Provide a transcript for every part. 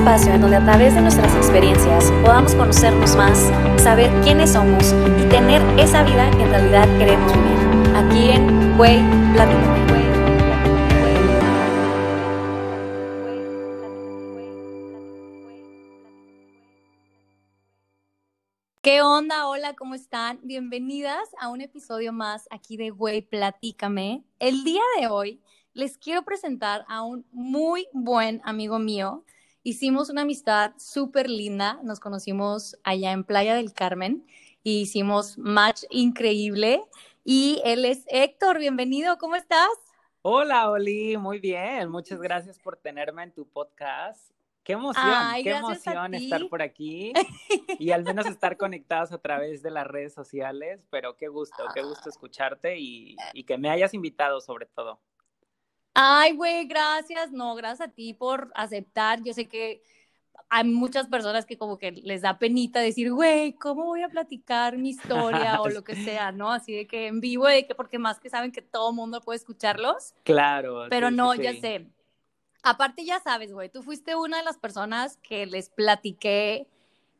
espacio en donde a través de nuestras experiencias podamos conocernos más, saber quiénes somos y tener esa vida que en realidad queremos vivir. Aquí en Güey Platícame. ¿Qué onda? Hola, ¿cómo están? Bienvenidas a un episodio más aquí de Güey Platícame. El día de hoy les quiero presentar a un muy buen amigo mío. Hicimos una amistad súper linda, nos conocimos allá en Playa del Carmen y hicimos match increíble. Y él es Héctor, bienvenido, ¿cómo estás? Hola, Oli, muy bien, muchas gracias por tenerme en tu podcast. Qué emoción, qué emoción estar por aquí y al menos estar conectados a través de las redes sociales, pero qué gusto, qué gusto escucharte y, y que me hayas invitado sobre todo. Ay, güey, gracias. No, gracias a ti por aceptar. Yo sé que hay muchas personas que como que les da penita decir, güey, ¿cómo voy a platicar mi historia o lo que sea, no? Así de que en vivo, de que porque más que saben que todo mundo puede escucharlos. Claro. Pero no, ya sé. Aparte ya sabes, güey, tú fuiste una de las personas que les platiqué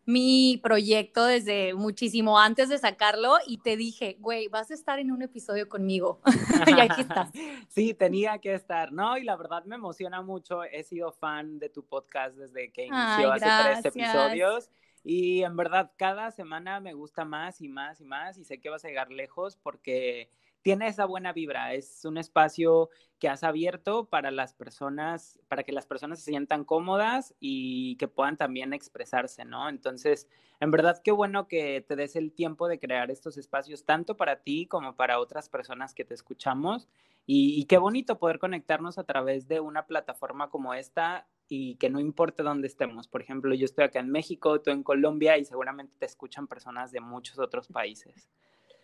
mi proyecto desde muchísimo antes de sacarlo y te dije, güey, vas a estar en un episodio conmigo. y aquí estás. Sí, tenía que estar, ¿no? Y la verdad me emociona mucho. He sido fan de tu podcast desde que inició hace tres episodios. Y en verdad, cada semana me gusta más y más y más y sé que vas a llegar lejos porque tiene esa buena vibra, es un espacio que has abierto para las personas, para que las personas se sientan cómodas y que puedan también expresarse, ¿no? Entonces, en verdad, qué bueno que te des el tiempo de crear estos espacios, tanto para ti como para otras personas que te escuchamos. Y, qué bonito poder conectarnos a través de una plataforma como esta y que no importe dónde estemos. Por ejemplo, yo estoy acá en México, tú en Colombia y seguramente te escuchan personas de muchos otros países.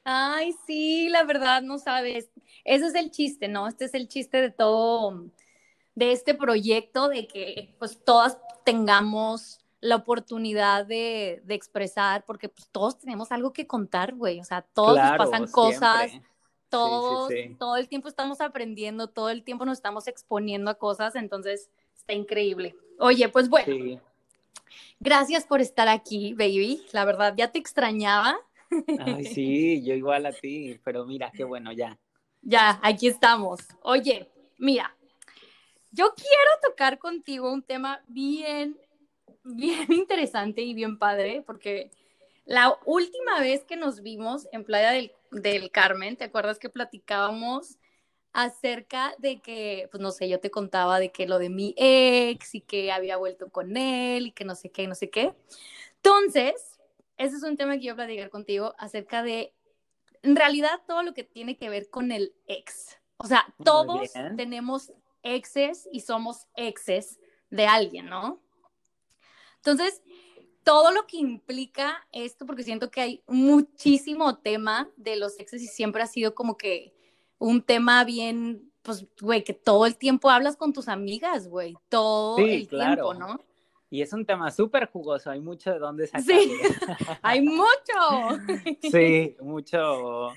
Ay, sí, la verdad, no sabes. Ese es el chiste, ¿no? Este es el chiste de todo, de este proyecto, de que pues todas tengamos la oportunidad de, expresar, porque pues todos tenemos algo que contar, güey. O sea, todos nos pasan cosas, todos, todo el tiempo estamos aprendiendo, todo el tiempo nos estamos exponiendo a cosas, entonces está increíble. Oye, pues bueno. Gracias por estar aquí, baby. La verdad, ya te extrañaba. Ay, sí, yo igual a ti, pero mira, qué bueno, ya. Ya, aquí estamos. Oye, mira, yo quiero tocar contigo un tema bien, bien interesante y bien padre, porque la última vez que nos vimos en Playa del, del Carmen, ¿te acuerdas que platicábamos acerca de que, pues no sé, yo te contaba de que lo de mi ex y que había vuelto con él y que no sé qué, no sé qué. Entonces, ese es un tema que yo platicar contigo acerca de, en realidad, todo lo que tiene que ver con el ex. O sea, todos tenemos exes y somos exes de alguien, ¿no? Entonces, todo lo que implica esto, porque siento que hay muchísimo tema de los exes y siempre ha sido como que un tema bien, pues, güey, que todo el tiempo hablas con tus amigas, güey, todo el tiempo, ¿no? Y es un tema súper jugoso, hay mucho de dónde sacar. Sí, hay mucho. sí, mucho,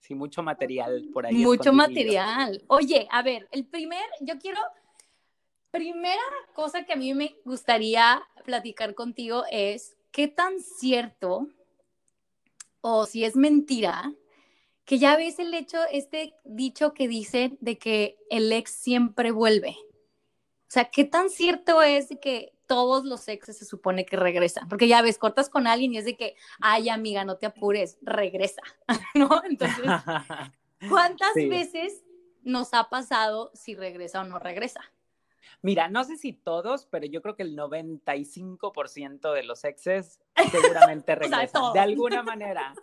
sí, mucho material por ahí. Mucho material. Oye, a ver, el primer, yo quiero, primera cosa que a mí me gustaría platicar contigo es, ¿qué tan cierto o si es mentira que ya ves el hecho, este dicho que dice de que el ex siempre vuelve? O sea, ¿qué tan cierto es que todos los exes se supone que regresan, porque ya ves, cortas con alguien y es de que, ay amiga, no te apures, regresa, ¿no? Entonces, ¿cuántas veces nos ha pasado si regresa o no regresa? Mira, no sé si todos, pero yo creo que el 95% de los exes seguramente regresan, de alguna manera.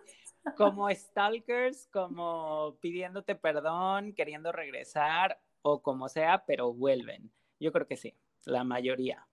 Como stalkers, como pidiéndote perdón, queriendo regresar o como sea, pero vuelven. Yo creo que sí, la mayoría.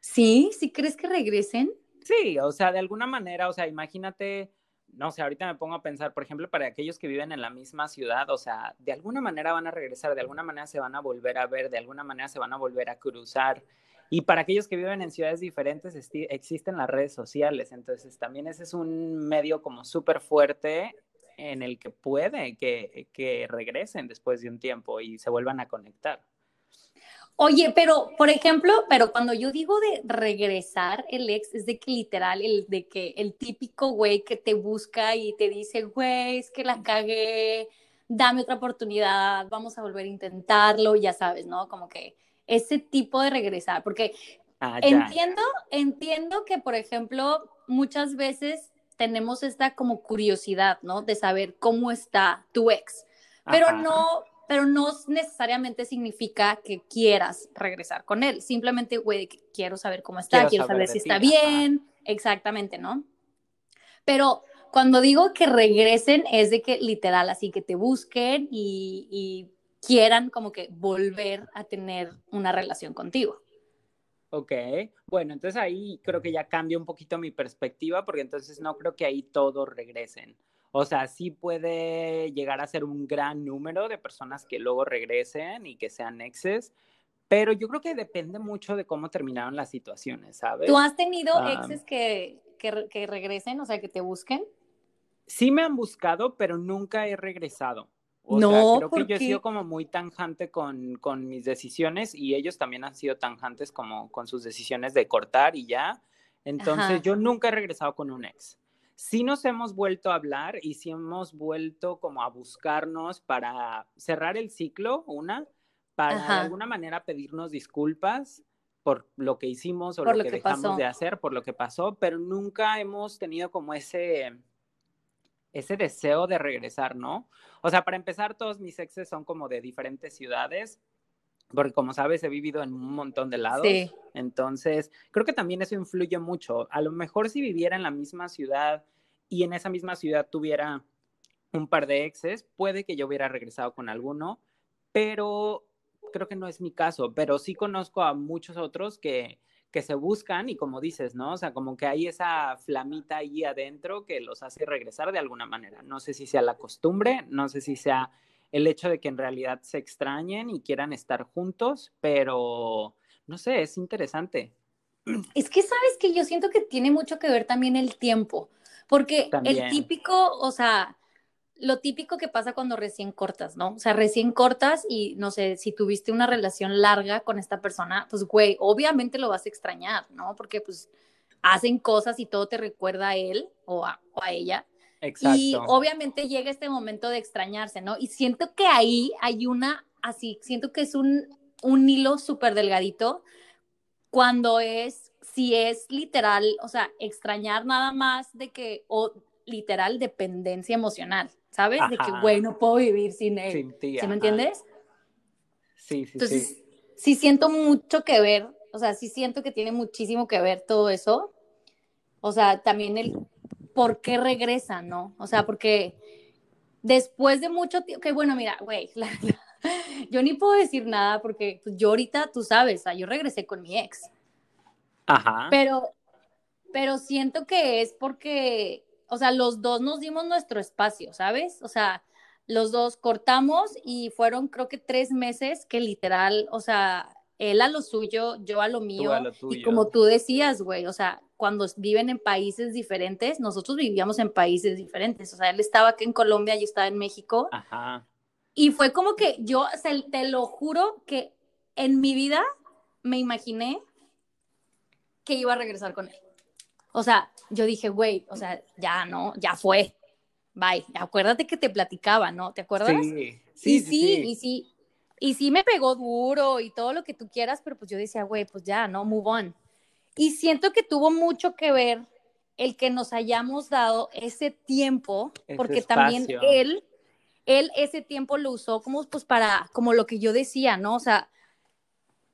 ¿Sí? ¿Sí crees que regresen? Sí, o sea, de alguna manera, o sea, imagínate, no sé, ahorita me pongo a pensar, por ejemplo, para aquellos que viven en la misma ciudad, o sea, de alguna manera van a regresar, de alguna manera se van a volver a ver, de alguna manera se van a volver a cruzar. Y para aquellos que viven en ciudades diferentes existen las redes sociales, entonces también ese es un medio como súper fuerte en el que puede que, que regresen después de un tiempo y se vuelvan a conectar. Oye, pero, por ejemplo, pero cuando yo digo de regresar el ex, es de que literal, el de que el típico güey que te busca y te dice, güey, es que la cagué, dame otra oportunidad, vamos a volver a intentarlo, ya sabes, ¿no? Como que ese tipo de regresar, porque ah, entiendo, entiendo que, por ejemplo, muchas veces tenemos esta como curiosidad, ¿no? De saber cómo está tu ex, pero no pero no necesariamente significa que quieras regresar con él. Simplemente, güey, quiero saber cómo está, quiero, saber, si está bien, exactamente, ¿no? Pero cuando digo que regresen es de que literal, así que te busquen y, y quieran como que volver a tener una relación contigo. Ok, bueno, entonces ahí creo que ya cambia un poquito mi perspectiva porque entonces no creo que ahí todos regresen. O sea, sí puede llegar a ser un gran número de personas que luego regresen y que sean exes, pero yo creo que depende mucho de cómo terminaron las situaciones, ¿sabes? ¿Tú has tenido exes que, que, regresen, o sea, que te busquen? Sí me han buscado, pero nunca he regresado. O no, sea, creo que yo he sido como muy tanjante con, con, mis decisiones y ellos también han sido tanjantes como con sus decisiones de cortar y ya. Entonces, yo nunca he regresado con un ex sí nos hemos vuelto a hablar y sí hemos vuelto como a buscarnos para cerrar el ciclo, una, para de alguna manera pedirnos disculpas por lo que hicimos o lo, que, dejamos de hacer, por lo que pasó, pero nunca hemos tenido como ese, ese deseo de regresar, ¿no? O sea, para empezar, todos mis exes son como de diferentes ciudades, porque como sabes, he vivido en un montón de lados. Sí. Entonces, creo que también eso influye mucho. A lo mejor si viviera en la misma ciudad y en esa misma ciudad tuviera un par de exes, puede que yo hubiera regresado con alguno, pero creo que no es mi caso. Pero sí conozco a muchos otros que, que se buscan y como dices, ¿no? O sea, como que hay esa flamita ahí adentro que los hace regresar de alguna manera. No sé si sea la costumbre, no sé si sea el hecho de que en realidad se extrañen y quieran estar juntos, pero no sé, es interesante. Es que sabes que yo siento que tiene mucho que ver también el tiempo, porque el típico, o sea, lo típico que pasa cuando recién cortas, ¿no? O sea, recién cortas y no sé, si tuviste una relación larga con esta persona, pues güey, obviamente lo vas a extrañar, ¿no? Porque pues hacen cosas y todo te recuerda a él o a, o a ella. Y obviamente llega este momento de extrañarse, ¿no? Y siento que ahí hay una, así, siento que es un, un hilo súper delgadito cuando es, si es literal, o sea, extrañar nada más de que, o literal dependencia emocional, ¿sabes? De que, güey, no puedo vivir sin él. Sin ti, ¿Sí me entiendes? Sí, sí, Entonces, sí. Sí siento mucho que ver, o sea, sí siento que tiene muchísimo que ver todo eso. O sea, también el por qué regresan, ¿no? O sea, porque después de mucho tiempo, que bueno, mira, güey, yo ni puedo decir nada porque pues, yo ahorita, tú sabes, sea, yo regresé con mi ex. Ajá. Pero, pero siento que es porque, o sea, los dos nos dimos nuestro espacio, ¿sabes? O sea, los dos cortamos y fueron creo que tres meses que literal, o sea, él a lo suyo, yo a lo mío. y como tú decías, güey, o sea, cuando viven en países diferentes, nosotros vivíamos en países diferentes. O sea, él estaba aquí en Colombia, yo estaba en México. Ajá. Y fue como que yo, o sea, te lo juro que en mi vida me imaginé que iba a regresar con él. O sea, yo dije, güey, o sea, ya no, ya fue. Bye. Acuérdate que te platicaba, ¿no? ¿Te acuerdas? Sí, sí, y sí, y sí. Y sí me pegó duro y todo lo que tú quieras, pero pues yo decía, güey, pues ya, no, move on. Y siento que tuvo mucho que ver el que nos hayamos dado ese tiempo, porque también él, él ese tiempo lo usó como pues para, como lo que yo decía, ¿no? O sea,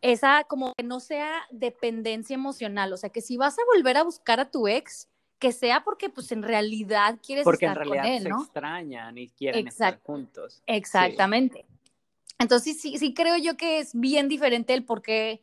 esa como que no sea dependencia emocional, o sea, que si vas a volver a buscar a tu ex, que sea porque pues en realidad quieres estar con él, ¿no? Porque en realidad se extrañan y quieren estar juntos. Exactamente. Entonces, sí, sí creo yo que es bien diferente el por qué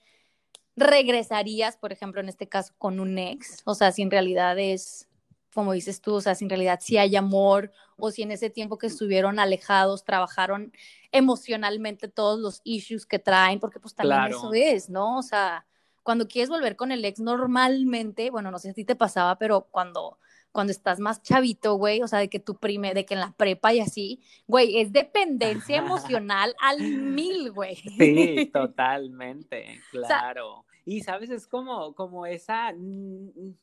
regresarías, por ejemplo, en este caso, con un ex. O sea, si en realidad es, como dices tú, o sea, si en realidad sí hay amor o si en ese tiempo que estuvieron alejados trabajaron emocionalmente todos los issues que traen, porque pues también eso es, ¿no? O sea, cuando quieres volver con el ex normalmente, bueno, no sé si a ti te pasaba, pero cuando cuando estás más chavito, güey, o sea, de que tu prime, de que en la prepa y así, güey, es dependencia emocional al mil, güey. Sí, totalmente, claro. y sabes, es como, como esa, mm,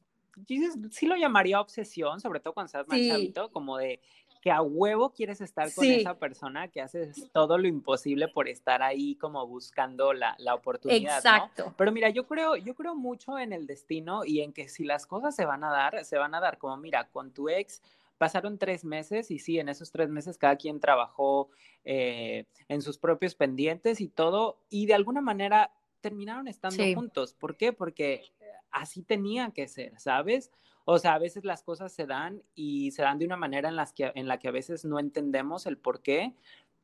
sí lo llamaría obsesión, sobre todo cuando estás más chavito, como de que a huevo quieres estar con esa persona, que haces todo lo imposible por estar ahí como buscando la, la oportunidad. Exacto. Pero mira, yo creo, yo creo mucho en el destino y en que si las cosas se van a dar, se van a dar como, mira, con tu ex pasaron tres meses y sí, en esos tres meses cada quien trabajó eh, en sus propios pendientes y todo, y de alguna manera terminaron estando juntos. ¿Por qué? Porque así tenía que ser, ¿sabes? O sea, a veces las cosas se dan y se dan de una manera en, las que, en la que a veces no entendemos el por qué,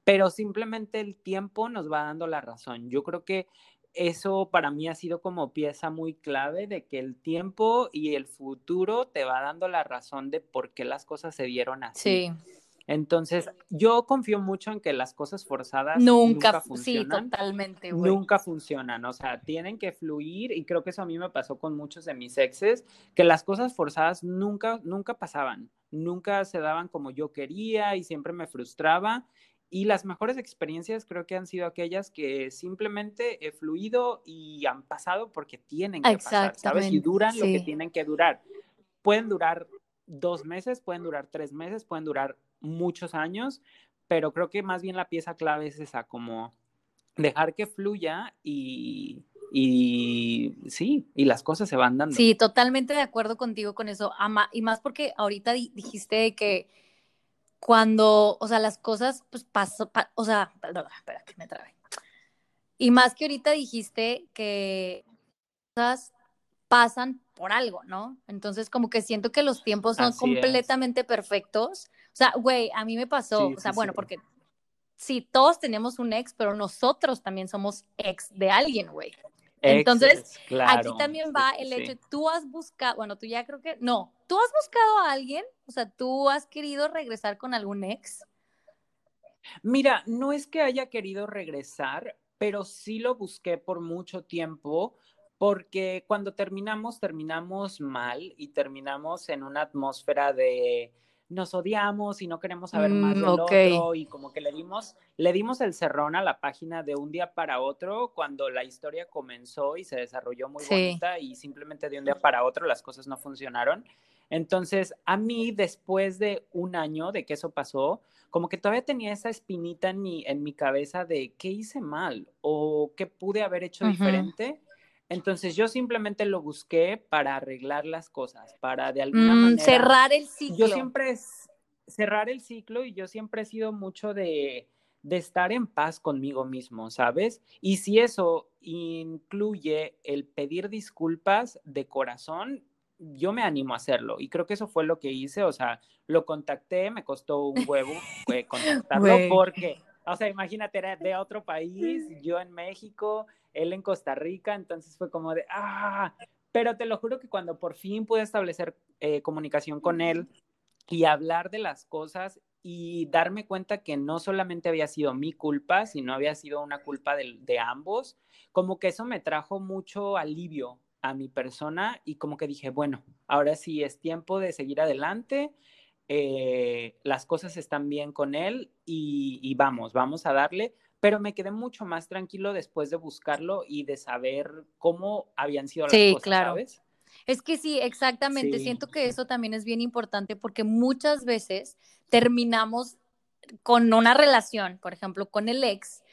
pero simplemente el tiempo nos va dando la razón. Yo creo que eso para mí ha sido como pieza muy clave de que el tiempo y el futuro te va dando la razón de por qué las cosas se dieron así. Sí. Entonces, yo confío mucho en que las cosas forzadas nunca, funcionan. Sí, totalmente, Nunca funcionan, o sea, tienen que fluir y creo que eso a mí me pasó con muchos de mis exes, que las cosas forzadas nunca, nunca pasaban, nunca se daban como yo quería y siempre me frustraba. Y las mejores experiencias creo que han sido aquellas que simplemente he fluido y han pasado porque tienen que pasar, ¿sabes? Y duran lo que tienen que durar. Pueden durar dos meses, pueden durar tres meses, pueden durar muchos años, pero creo que más bien la pieza clave es esa, como dejar que fluya y, y sí, y las cosas se van dando. Sí, totalmente de acuerdo contigo con eso, Ama, y más porque ahorita dijiste que cuando, o sea, las cosas, pues pasó, o sea, perdón, espera que me trabe. Y más que ahorita dijiste que cosas pasan por algo, ¿no? Entonces, como que siento que los tiempos son completamente perfectos o sea, güey, a mí me pasó, o sea, bueno, porque sí, todos tenemos un ex, pero nosotros también somos ex de alguien, güey. Entonces, aquí también va el hecho, tú has buscado, bueno, tú ya creo que, no, tú has buscado a alguien, o sea, tú has querido regresar con algún ex. Mira, no es que haya querido regresar, pero sí lo busqué por mucho tiempo, porque cuando terminamos, terminamos mal y terminamos en una atmósfera de nos odiamos y no queremos saber más mm, del otro y como que le dimos, le dimos el cerrón a la página de un día para otro cuando la historia comenzó y se desarrolló muy bonita y simplemente de un día para otro las cosas no funcionaron. Entonces, a mí después de un año de que eso pasó, como que todavía tenía esa espinita en mi, en mi cabeza de qué hice mal o qué pude haber hecho diferente entonces yo simplemente lo busqué para arreglar las cosas, para de alguna mm, manera... Cerrar el ciclo. Yo siempre es cerrar el ciclo y yo siempre he sido mucho de, de estar en paz conmigo mismo, ¿sabes? Y si eso incluye el pedir disculpas de corazón, yo me animo a hacerlo y creo que eso fue lo que hice, o sea, lo contacté, me costó un huevo contactarlo porque, o sea, imagínate, era de otro país, yo en México, él en Costa Rica, entonces fue como de, ah, pero te lo juro que cuando por fin pude establecer eh, comunicación con él y hablar de las cosas y darme cuenta que no solamente había sido mi culpa, sino había sido una culpa de, ambos, como que eso me trajo mucho alivio a mi persona y como que dije, bueno, ahora sí es tiempo de seguir adelante, eh, las cosas están bien con él y, vamos, vamos a darle, pero me quedé mucho más tranquilo después de buscarlo y de saber cómo habían sido las sí, cosas, claro. ¿sabes? Es que sí, exactamente. Siento que eso también es bien importante porque muchas veces terminamos con una relación, por ejemplo, con el ex,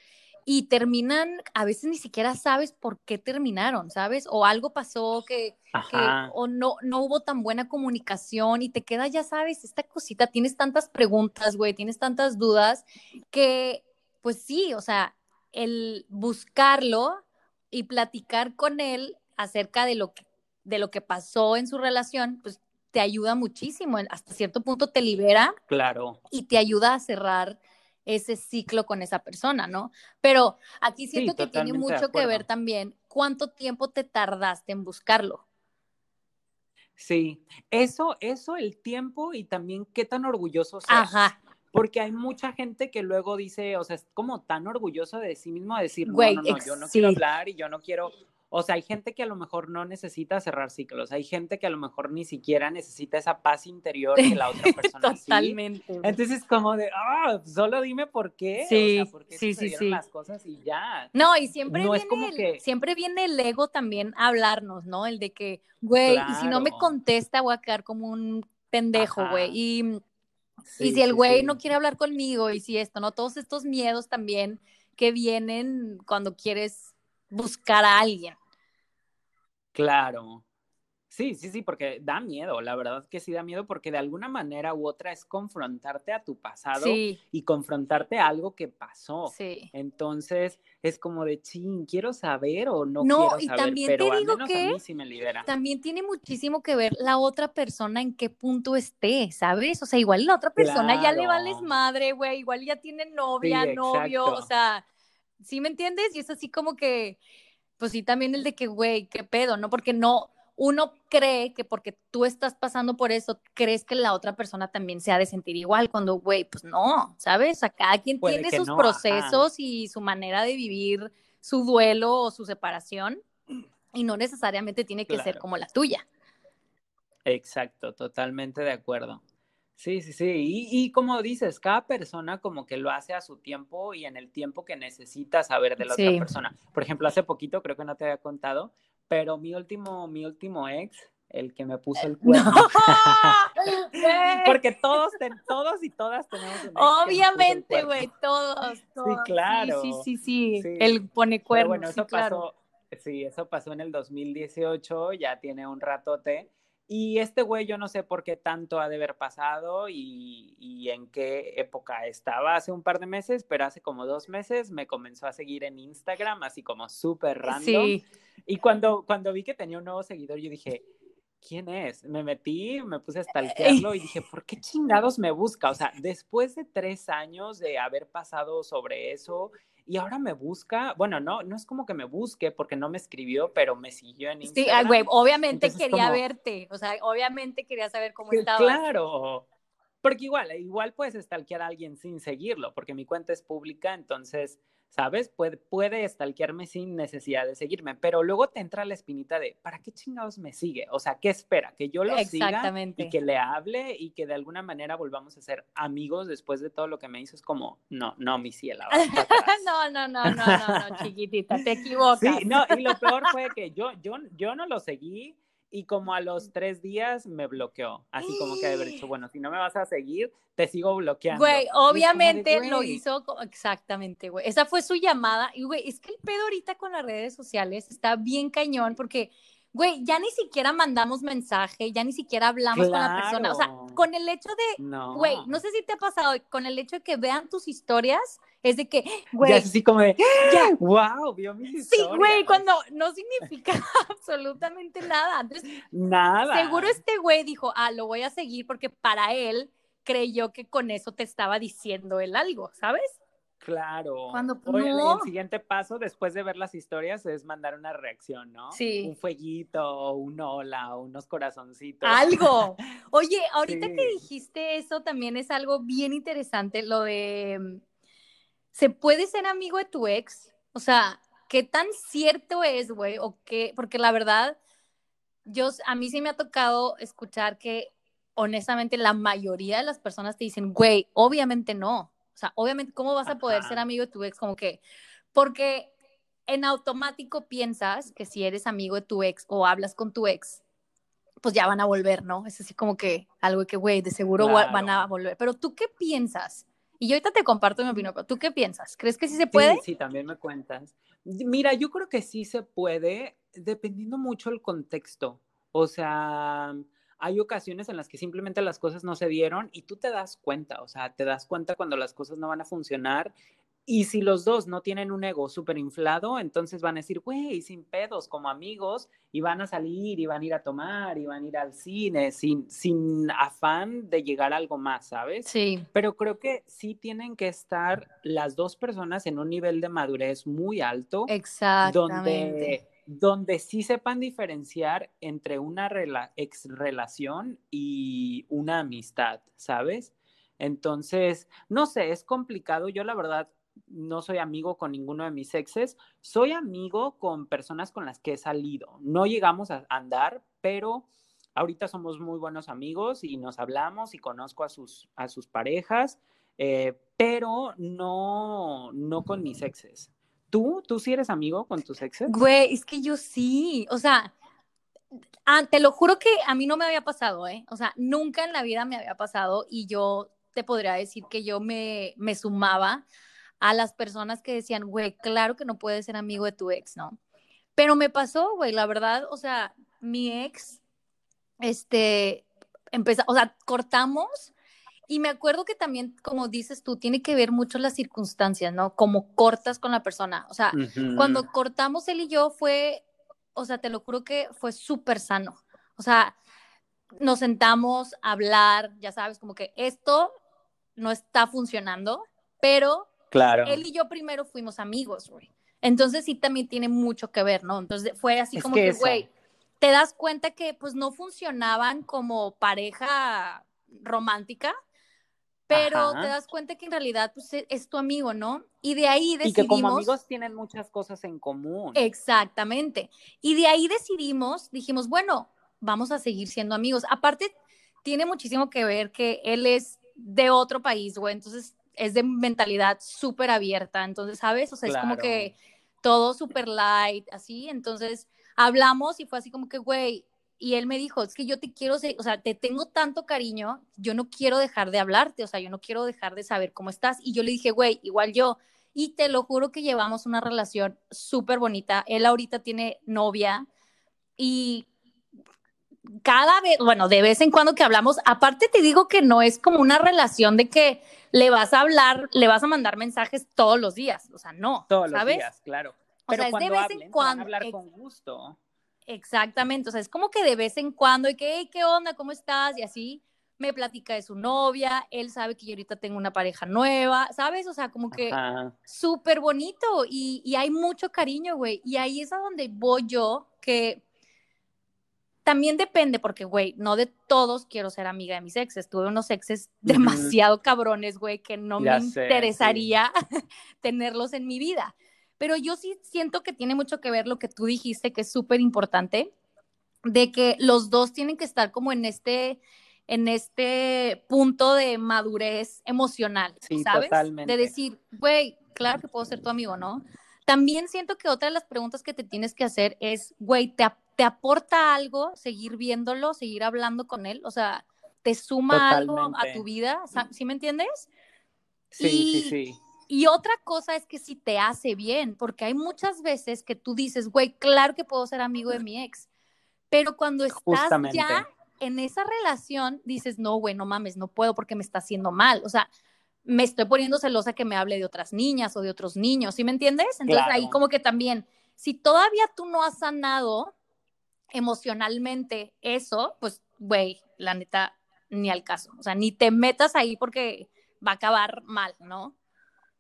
y terminan, a veces ni siquiera sabes por qué terminaron, ¿sabes? O algo pasó que, que, o no, no hubo tan buena comunicación y te queda, ya sabes, esta cosita, tienes tantas preguntas, güey, tienes tantas dudas que pues sí, o sea, el buscarlo y platicar con él acerca de lo que, de lo que pasó en su relación, pues te ayuda muchísimo, hasta cierto punto te libera. Claro. Y te ayuda a cerrar ese ciclo con esa persona, ¿no? Pero aquí siento que tiene mucho que ver también cuánto tiempo te tardaste en buscarlo. Sí, eso, eso, el tiempo y también qué tan orgulloso seas. Ajá. Porque hay mucha gente que luego dice, o sea, es como tan orgulloso de sí mismo de decir, no, no, no, yo no quiero hablar y yo no quiero, O sea, hay gente que a lo mejor no necesita cerrar ciclos, hay gente que a lo mejor ni siquiera necesita esa paz interior que la otra persona Totalmente. Entonces, como de, ah, solo dime por qué. Sí, o sea, por qué sí, sí, sí. las cosas y ya. No, y siempre, viene como el, siempre viene el ego también a hablarnos, ¿no? El de que, güey, y si no me contesta, voy a quedar como un pendejo, güey. Y, y si el güey no quiere hablar conmigo, y si esto, ¿no? Todos estos miedos también que vienen cuando quieres buscar a alguien. Claro. Sí, sí, sí, porque da miedo, la verdad que sí da miedo porque de alguna manera u otra es confrontarte a tu pasado y confrontarte a algo que pasó. Sí. Entonces es como de, ching, quiero saber o no, no quiero saber, y también pero te digo que sí me libera. También tiene muchísimo que ver la otra persona en qué punto esté, ¿sabes? O sea, igual la otra persona ya le vales madre, güey, igual ya tiene novia, novio, o sea, ¿sí me entiendes? Y es así como que pues sí, también el de que, güey, qué pedo, ¿no? Porque no, uno cree que porque tú estás pasando por eso, crees que la otra persona también se ha de sentir igual, cuando, güey, pues no, ¿sabes? Sea, cada quien tiene sus procesos y su manera de vivir su duelo o su separación, y no necesariamente tiene que ser como la tuya. Exacto, totalmente de acuerdo. Sí, sí, sí. Y, y, como dices, cada persona como que lo hace a su tiempo y en el tiempo que necesita saber de la otra persona. Por ejemplo, hace poquito, creo que no te había contado, pero mi último, mi último ex, el que me puso el cuerno. Porque todos, todos y todas tenemos un Obviamente, güey, todos, todos, Sí, claro. Sí, sí, sí, sí. Él pone cuernos. bueno, eso pasó, sí, eso pasó en el 2018, ya tiene un ratote. Y este güey yo no sé por qué tanto ha de haber pasado y, y, en qué época estaba hace un par de meses, pero hace como dos meses me comenzó a seguir en Instagram, así como súper random. Sí. Y cuando, cuando vi que tenía un nuevo seguidor, yo dije, ¿quién es? Me metí, me puse a stalkearlo y dije, ¿por qué chingados me busca? O sea, después de tres años de haber pasado sobre eso y ahora me busca, bueno, no, no es como que me busque porque no me escribió, pero me siguió en Instagram. Sí, güey, obviamente quería verte, o sea, obviamente quería saber cómo estabas. Claro, porque igual, igual puedes stalkear a alguien sin seguirlo, porque mi cuenta es pública, entonces ¿sabes? Puede, puede stalkearme sin necesidad de seguirme, pero luego te entra la espinita de, ¿para qué chingados me sigue? O sea, ¿qué espera? Que yo lo siga y que le hable y que de alguna manera volvamos a ser amigos después de todo lo que me hizo. Es como, no, no, mi cielo. no, no, no, no, no, no, chiquitita, te equivocas. Sí, no, y lo peor fue que yo, yo, yo no lo seguí y como a los tres días me bloqueó. Así como que de haber dicho, bueno, si no me vas a seguir, te sigo bloqueando. Güey, obviamente lo hizo exactamente, güey. Esa fue su llamada. Y, güey, es que el pedo ahorita con las redes sociales está bien cañón porque güey, ya ni siquiera mandamos mensaje, ya ni siquiera hablamos con la persona. O sea, con el hecho de, güey, no. sé si te ha pasado, con el hecho de que vean tus historias, es de que, güey. Ya es así como de, ya. wow, vio mis historias. Sí, güey, cuando no significa absolutamente nada. Entonces, nada. Seguro este güey dijo, ah, lo voy a seguir porque para él creyó que con eso te estaba diciendo él algo, ¿sabes? Claro. Cuando el siguiente paso después de ver las historias es mandar una reacción, ¿no? Sí. Un fueguito, un hola, unos corazoncitos. Algo. Oye, ahorita que dijiste eso también es algo bien interesante, lo de ¿se puede ser amigo de tu ex? O sea, ¿qué tan cierto es, güey? O qué, porque la verdad, yo, a mí sí me ha tocado escuchar que honestamente la mayoría de las personas te dicen, güey, obviamente no. O sea, obviamente, ¿cómo vas a poder ser amigo de tu ex? Como que, porque en automático piensas que si eres amigo de tu ex o hablas con tu ex, pues ya van a volver, ¿no? Es así como que algo que, güey, de seguro van a volver. Pero tú qué piensas? Y yo ahorita te comparto mi opinión, pero ¿tú qué piensas? ¿Crees que sí se puede? Sí, sí, también me cuentas. Mira, yo creo que sí se puede, dependiendo mucho el contexto. O sea, hay ocasiones en las que simplemente las cosas no se dieron y tú te das cuenta, o sea, te das cuenta cuando las cosas no van a funcionar. Y si los dos no tienen un ego súper inflado, entonces van a decir, güey, sin pedos, como amigos, y van a salir, y van a ir a tomar, y van a ir al cine, sin, sin afán de llegar a algo más, ¿sabes? Sí. Pero creo que sí tienen que estar las dos personas en un nivel de madurez muy alto. Exactamente. Donde donde sí sepan diferenciar entre una ex relación y una amistad, ¿sabes? Entonces, no sé, es complicado. Yo la verdad no soy amigo con ninguno de mis exes, soy amigo con personas con las que he salido. No llegamos a andar, pero ahorita somos muy buenos amigos y nos hablamos y conozco a sus, a sus parejas, eh, pero no, no con mis exes. ¿Tú? ¿Tú sí eres amigo con tus exes? Güey, es que yo sí, o sea, ah, te lo juro que a mí no me había pasado, ¿eh? O sea, nunca en la vida me había pasado y yo te podría decir que yo me, me sumaba a las personas que decían, güey, claro que no puedes ser amigo de tu ex, ¿no? Pero me pasó, güey, la verdad, o sea, mi ex, este, empezó, o sea, cortamos y me acuerdo que también, como dices tú, tiene que ver mucho las circunstancias, ¿no? Como cortas con la persona. O sea, cuando cortamos él y yo fue, o sea, te lo juro que fue súper sano. O sea, nos sentamos a hablar, ya sabes, como que esto no está funcionando, pero Claro. Él y yo primero fuimos amigos, güey. Entonces sí también tiene mucho que ver, ¿no? Entonces fue así como que, güey, te das cuenta que pues no funcionaban como pareja romántica, pero te das cuenta que en realidad pues, e, es tu amigo, ¿no? Y de ahí decidimos... Y que como amigos tienen muchas cosas en común. Exactamente. Y de ahí decidimos, dijimos, bueno, vamos a seguir siendo amigos. Aparte, tiene muchísimo que ver que él es de otro país, güey, entonces es de mentalidad súper abierta, entonces, ¿sabes? O sea, es como que todo súper light, así, entonces hablamos y fue así como que, güey, y él me dijo, es que yo te quiero, o sea, te tengo tanto cariño, yo no quiero dejar de hablarte, o sea, yo no quiero dejar de saber cómo estás. Y yo le dije, güey, igual yo. Y te lo juro que llevamos una relación súper bonita. Él ahorita tiene novia y cada vez, bueno, de vez en cuando que hablamos, aparte te digo que no es como una relación de que le vas a hablar, le vas a mandar mensajes todos los días, o sea, no, todos los días, claro. Pero o sea, es de vez en cuando. hablar con gusto. Exactamente, o sea, es como que de vez en cuando, y que, hey, ¿qué onda? ¿Cómo estás? Y así me platica de su novia, él sabe que yo ahorita tengo una pareja nueva, ¿sabes? O sea, como que súper bonito y, y hay mucho cariño, güey. Y ahí es a donde voy yo, que también depende, porque, güey, no de todos quiero ser amiga de mis exes. Tuve unos exes demasiado cabrones, güey, que no me interesaría tenerlos en mi vida. Pero yo sí siento que tiene mucho que ver lo que tú dijiste, que es súper importante, de que los dos tienen que estar como en este, en este punto de madurez emocional, ¿sabes? De decir, güey, claro que puedo ser tu amigo, ¿no? También siento que otra de las preguntas que te tienes que hacer es, güey, ¿te, ¿te aporta algo seguir viéndolo, seguir hablando con él? O sea, ¿te suma algo a tu vida? ¿Sí me entiendes? Sí, sí, sí. Y otra cosa es que si te hace bien, porque hay muchas veces que tú dices, güey, claro que puedo ser amigo de mi ex, pero cuando estás ya en esa relación, dices, no, güey, no mames, no puedo porque me está haciendo mal. O sea, me estoy poniendo celosa que me hable de otras niñas o de otros niños, ¿sí me entiendes? Entonces ahí como que también, si todavía tú no has sanado emocionalmente eso, pues, güey, la neta, ni al caso. O sea, ni te metas ahí porque va a acabar mal, ¿no?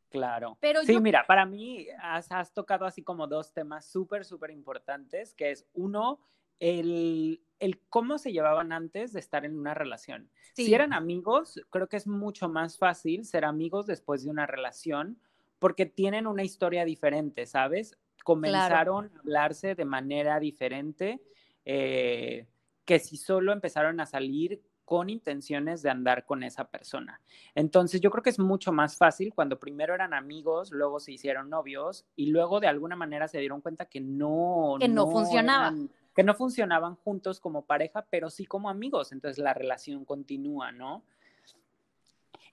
Claro. Pero sí, mira, para mí has, has tocado así como dos temas súper, súper importantes, que es uno, el, el cómo se llevaban antes de estar en una relación. Si eran amigos, creo que es mucho más fácil ser amigos después de una relación porque tienen una historia diferente, ¿sabes? Comenzaron a hablarse de manera diferente eh, que si solo empezaron a salir con intenciones de andar con esa persona. Entonces yo creo que es mucho más fácil cuando primero eran amigos, luego se hicieron novios y luego de alguna manera se dieron cuenta que no... Que no, funcionaba que no funcionaban juntos como pareja, pero sí como amigos. Entonces la relación continúa, ¿no?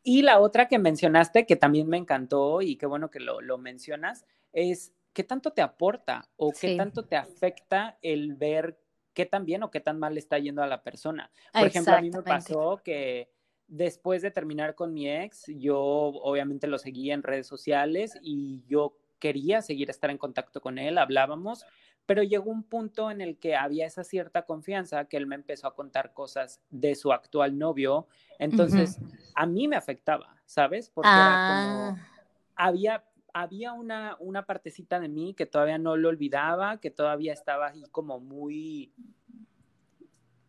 Y la otra que mencionaste, que también me encantó y qué bueno que lo, mencionas, es qué tanto te aporta o qué tanto te afecta el ver qué tan bien o qué tan mal está yendo a la persona. Por ejemplo, a mí me pasó que después de terminar con mi ex, yo obviamente lo seguía en redes sociales y yo quería seguir estar en contacto con él, hablábamos, pero llegó un punto en el que había esa cierta confianza que él me empezó a contar cosas de su actual novio, entonces a mí me afectaba, ¿sabes? Porque era como, ah. había, había una, una partecita de mí que todavía no lo olvidaba, que todavía estaba ahí como muy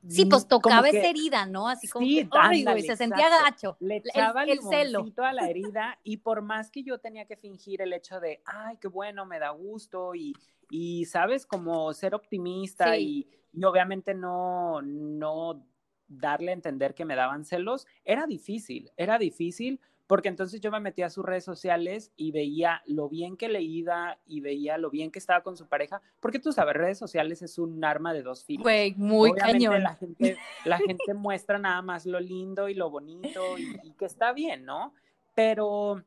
Sí, pues tocaba esa herida, ¿no? Así como sí, que, se sentía gacho. Le echaba el, el celo. a la herida y por más que yo tenía que fingir el hecho de, ay, qué bueno, me da gusto y, y sabes, como ser optimista y, y, obviamente no, no darle a entender que me daban celos, era difícil, era difícil porque entonces yo me metía a sus redes sociales y veía lo bien que le iba y veía lo bien que estaba con su pareja, porque tú sabes, redes sociales es un arma de dos filos. Güey, muy cañón. La gente, la gente muestra nada más lo lindo y lo bonito y, que está bien, ¿no? Pero,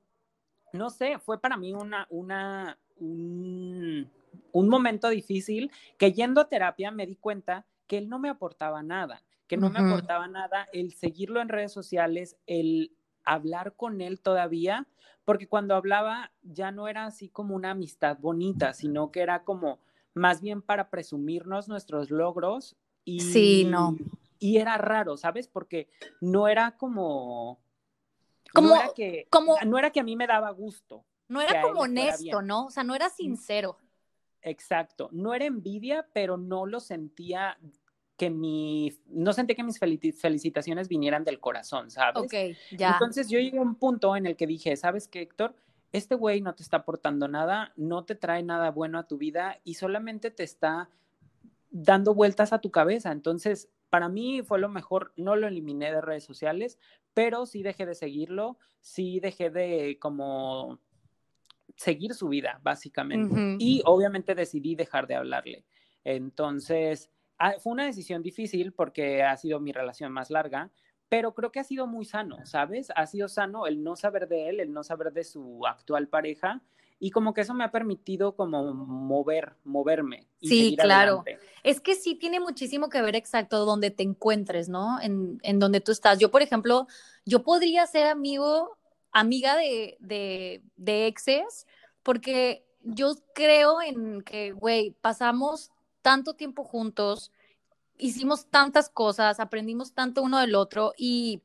no sé, fue para mí una, una, un, un momento difícil que yendo a terapia me di cuenta que él no me aportaba nada, que no me aportaba nada el seguirlo en redes sociales, el hablar con él todavía, porque cuando hablaba ya no era así como una amistad bonita, sino que era como más bien para presumirnos nuestros logros y sí, no. Y era raro, ¿sabes? Porque no era como como no era que como, no era que a mí me daba gusto. No era como honesto, ¿no? O sea, no era mm. sincero. Exacto, no era envidia, pero no lo sentía que mi, no sentí que mis felicitaciones vinieran del corazón, ¿sabes? Ok, ya. Entonces yo llegué a un punto en el que dije, ¿sabes qué, Héctor? Este güey no te está aportando nada, no te trae nada bueno a tu vida y solamente te está dando vueltas a tu cabeza. Entonces, para mí fue lo mejor, no lo eliminé de redes sociales, pero sí dejé de seguirlo, sí dejé de como seguir su vida, básicamente. Y obviamente decidí dejar de hablarle. Entonces, fue una decisión difícil porque ha sido mi relación más larga, pero creo que ha sido muy sano, ¿sabes? Ha sido sano el no saber de él, el no saber de su actual pareja y como que eso me ha permitido como mover, moverme. sí, claro. Es que sí tiene muchísimo que ver exacto donde te encuentres, ¿no? En, en donde tú estás. Yo, por ejemplo, yo podría ser amigo, amiga de, de, de exes, porque yo creo en que, güey, pasamos tanto tiempo juntos, hicimos tantas cosas, aprendimos tanto uno del otro y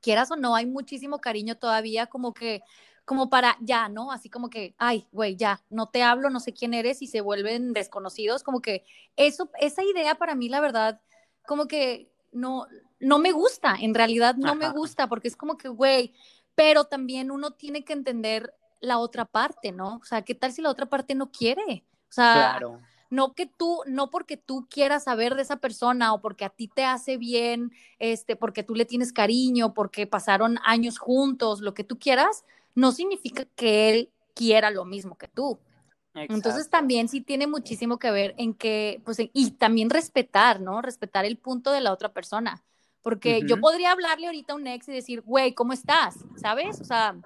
quieras o no, hay muchísimo cariño todavía como que como para ya, ¿no? Así como que, ay, güey, ya, no te hablo, no sé quién eres y se vuelven desconocidos, como que eso, esa idea para mí, la verdad, como que no, no me gusta, en realidad no me gusta, porque es como que, güey, pero también uno tiene que entender la otra parte, ¿no? O sea, ¿qué tal si la otra parte no quiere? O sea, claro no que tú, no porque tú quieras saber de esa persona o porque a ti te hace bien, este, porque tú le tienes cariño, porque pasaron años juntos, lo que tú quieras, no significa que él quiera lo mismo que tú. Entonces también sí tiene muchísimo que ver en que, pues, y también respetar, ¿no? Respetar el punto de la otra persona. Porque yo podría hablarle ahorita a un ex y decir, güey, ¿cómo estás? ¿Sabes? O sea,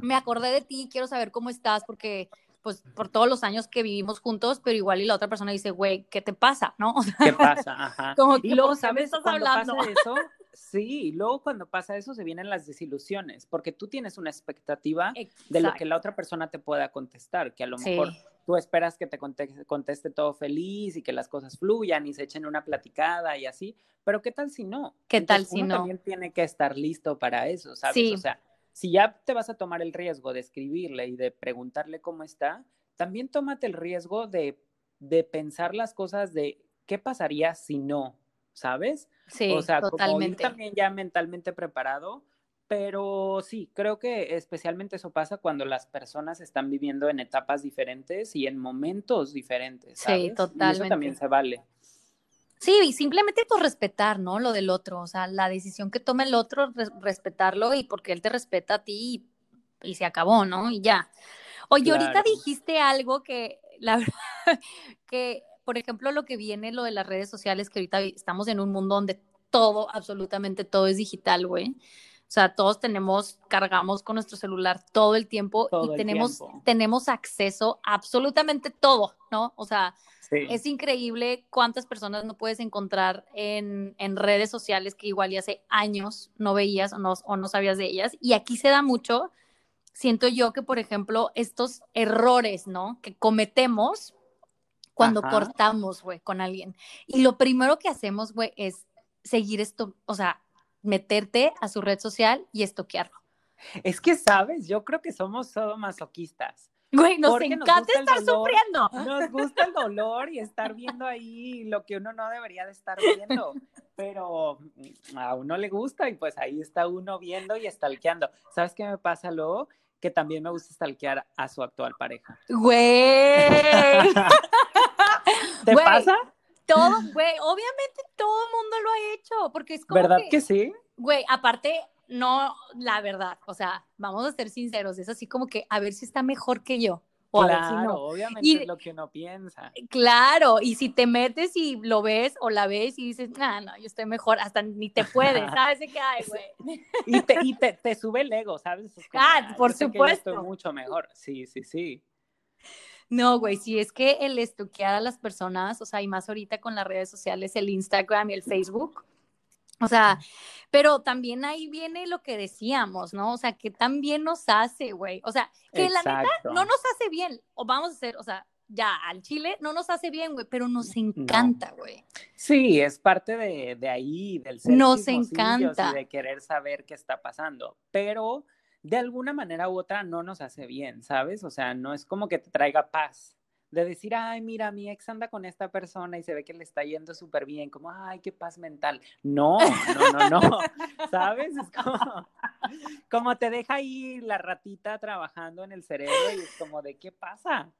me acordé de ti, quiero saber cómo estás porque pues por todos los años que vivimos juntos, pero igual y la otra persona dice, güey, ¿qué te pasa? ¿No? ¿Qué pasa? Ajá. Como y luego, ¿sabes? Estás hablando? Pasa eso, sí, luego cuando pasa eso se vienen las desilusiones, porque tú tienes una expectativa de lo que la otra persona te pueda contestar, que a lo mejor tú esperas que te conteste, todo feliz y que las cosas fluyan y se echen una platicada y así, pero ¿qué tal si no? ¿Qué tal si no? También tiene que estar listo para eso, ¿sabes? Sí. O sea, si ya te vas a tomar el riesgo de escribirle y de preguntarle cómo está, también tómate el riesgo de, de pensar las cosas de qué pasaría si no, ¿sabes? Sí, o sea, totalmente. Como también ya mentalmente preparado, pero sí, creo que especialmente eso pasa cuando las personas están viviendo en etapas diferentes y en momentos diferentes. ¿sabes? Sí, totalmente. Y eso también se vale. Sí, y simplemente pues respetar, ¿no? Lo del otro, o sea, la decisión que tome el otro, respetarlo y porque él te respeta a ti y, se acabó, ¿no? Y ya. Oye, ahorita dijiste algo que, la verdad, que, por ejemplo, lo que viene, lo de las redes sociales, que ahorita estamos en un mundo donde todo, absolutamente todo es digital, güey. O sea, todos tenemos, cargamos con nuestro celular todo el tiempo y tenemos, tenemos acceso a absolutamente todo, ¿no? O sea, es increíble cuántas personas no puedes encontrar en, redes sociales que igual ya hace años no veías o no, o no sabías de ellas. Y aquí se da mucho, siento yo que, por ejemplo, estos errores, ¿no? Que cometemos cuando cortamos, güey, con alguien. Y lo primero que hacemos, güey, es seguir esto, o sea, meterte a su red social y estoquearlo. Es que, ¿sabes? Yo creo que somos todo masoquistas. Güey, nos encanta estar sufriendo. Nos gusta el dolor y estar viendo ahí lo que uno no debería de estar viendo. pero a uno le gusta y pues ahí está uno viendo y stalkeando. ¿Sabes qué me pasa luego? Que también me gusta stalkear a su actual pareja. Güey. ¿Te pasa? Todo, güey, obviamente todo el mundo lo ha hecho, porque es como ¿Verdad que sí? Güey, aparte, no, la verdad, o sea, vamos a ser sinceros, es así como que a ver si está mejor que yo. O claro, obviamente es lo que uno piensa. Claro, y si te metes y lo ves o la ves y dices, ah, no, yo estoy mejor, hasta ni te puedes, ¿sabes? qué hay, güey. y, te, y te, sube el ego, ¿sabes? ah, por supuesto. estoy mucho mejor, sí, sí, sí. No, güey, si es que el estoquear a las personas, o sea, y más ahorita con las redes sociales, el Instagram y el Facebook, o sea, pero también ahí viene lo que decíamos, ¿no? O sea, que también nos hace, güey. O sea, que la neta no nos hace bien. O vamos a hacer, o sea, ya al Chile no nos hace bien, güey, pero nos encanta, güey. Sí, es parte de, de ahí, del ser Nos encanta. Y de querer saber qué está pasando. Pero de alguna manera u otra no nos hace bien, ¿sabes? O sea, no es como que te traiga paz de decir, ay, mira, mi ex anda con esta persona y se ve que le está yendo súper bien, como, ay, qué paz mental. No, no, no, no, ¿sabes? Es como, como te deja ahí la ratita trabajando en el cerebro y es como, ¿de qué pasa?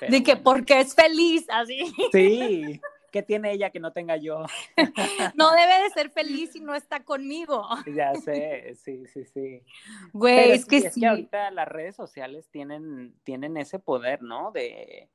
de que porque es feliz, así. Sí, ¿qué tiene ella que no tenga yo? No debe de ser feliz si no está conmigo. Ya sé, sí, sí, sí. Güey, es, que sí. Es que ahorita las redes sociales tienen, tienen ese poder, ¿no? De,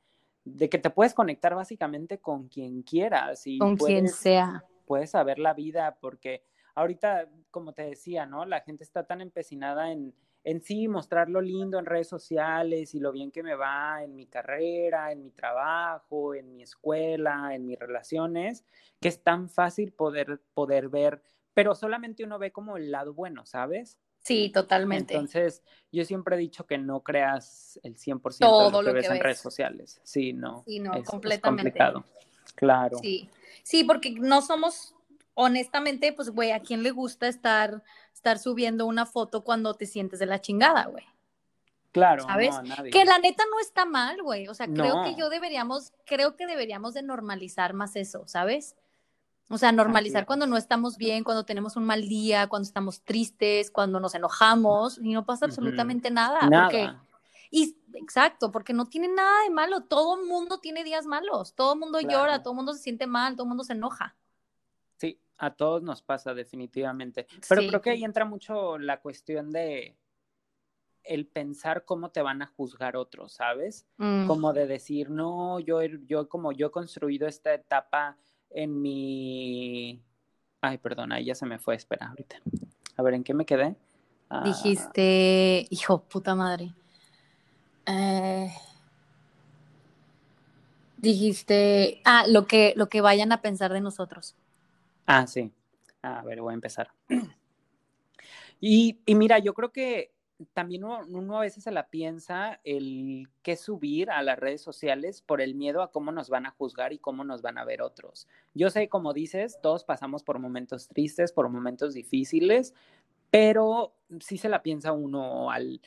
de que te puedes conectar básicamente con quien quieras y con quien sea. Puedes saber la vida porque ahorita, como te decía, ¿no? La gente está tan empecinada en, en sí mostrar lo lindo en redes sociales y lo bien que me va en mi carrera, en mi trabajo, en mi escuela, en mis relaciones, que es tan fácil poder, poder ver, pero solamente uno ve como el lado bueno, ¿sabes? Sí, totalmente. Entonces, yo siempre he dicho que no creas el 100% Todo de lo que, ves, en redes sociales. Sí, no. Sí, no, completamente. complicado. Claro. Sí. Sí, porque no somos, honestamente, pues, güey, ¿a quién le gusta estar, estar subiendo una foto cuando te sientes de la chingada, güey? Claro, ¿sabes? Que la neta no está mal, güey. O sea, creo que yo deberíamos, creo que deberíamos de normalizar más eso, ¿sabes? O sea, normalizar cuando no estamos bien, cuando tenemos un mal día, cuando estamos tristes, cuando nos enojamos y no pasa absolutamente nada. Nada. y exacto, porque no tiene nada de malo. Todo el mundo tiene días malos. Todo el mundo llora, todo el mundo se siente mal, todo el mundo se enoja. A todos nos pasa definitivamente. Pero creo que ahí entra mucho la cuestión de el pensar cómo te van a juzgar otros, ¿sabes? Mm. Como de decir, no, yo, yo como yo he construido esta etapa en mi... Ay, perdona, ahí ya se me fue, espera, ahorita. A ver, ¿en qué me quedé? Ah. Dijiste, hijo, puta madre. Eh, dijiste, ah, lo que, lo que vayan a pensar de nosotros. Ah, sí. A ver, voy a empezar. Y, y mira, yo creo que también uno, a veces se la piensa el qué subir a las redes sociales por el miedo a cómo nos van a juzgar y cómo nos van a ver otros. Yo sé, como dices, todos pasamos por momentos tristes, por momentos difíciles, pero sí se la piensa uno al,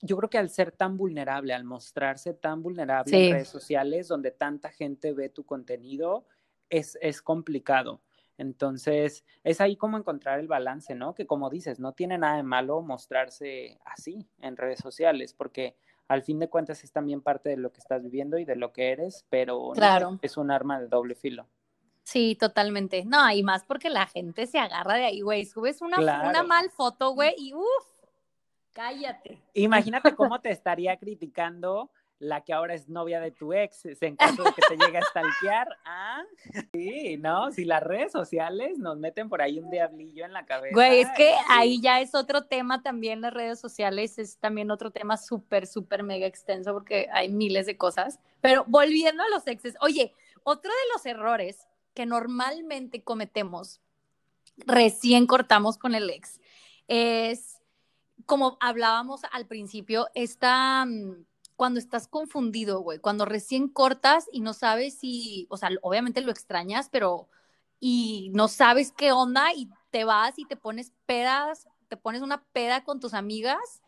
yo creo que al ser tan vulnerable, al mostrarse tan vulnerable en redes sociales donde tanta gente ve tu contenido, es, es complicado. Entonces, es ahí como encontrar el balance, ¿no? Que como dices, no tiene nada de malo mostrarse así en redes sociales, porque al fin de cuentas es también parte de lo que estás viviendo y de lo que eres, pero es un arma de doble filo. Sí, totalmente. No, y más porque la gente se agarra de ahí, güey. Subes una, una mal foto, güey, y uff, cállate. Imagínate cómo te estaría criticando la que ahora es novia de tu ex, en caso de que te llegue a stalkear, ah, sí, ¿no? Si las redes sociales nos meten por ahí un diablillo en la cabeza. Güey, es que ahí ya es otro tema también, las redes sociales es también otro tema súper, súper mega extenso porque hay miles de cosas. Pero volviendo a los exes, oye, otro de los errores que normalmente cometemos recién cortamos con el ex es, como hablábamos al principio, esta mm, cuando estás confundido, güey, cuando recién cortas y no sabes si, o sea, obviamente lo extrañas, pero y no sabes qué onda y te vas y te pones pedas, te pones una peda con tus amigas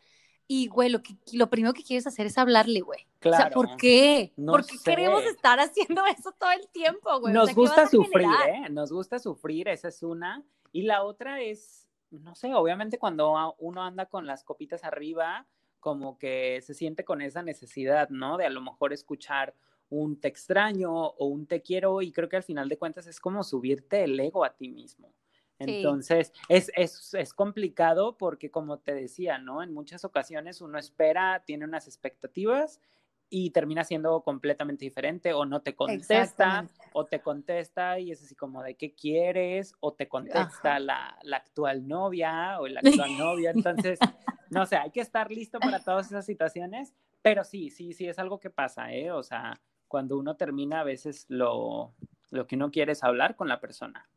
y, güey, lo, que, lo primero que quieres hacer es hablarle, güey. Claro. O sea, ¿por qué? Porque queremos estar haciendo eso todo el tiempo, güey. Nos gusta sufrir, ¿eh? Nos gusta sufrir, esa es una. Y la otra es, no sé, obviamente cuando uno anda con las copitas arriba, como que se siente con esa necesidad, ¿no? De a lo mejor escuchar un te extraño o un te quiero y creo que al final de cuentas es como subirte el ego a ti mismo. Entonces, es, es, es, complicado porque, como te decía, ¿no? En muchas ocasiones uno espera, tiene unas expectativas y termina siendo completamente diferente o no te contesta o te contesta y es así como de qué quieres o te contesta la, la, actual novia o la actual novia. Entonces, no sé, hay que estar listo para todas esas situaciones, pero sí, sí, sí, es algo que pasa, ¿eh? O sea, cuando uno termina a veces lo, lo que uno quiere es hablar con la persona.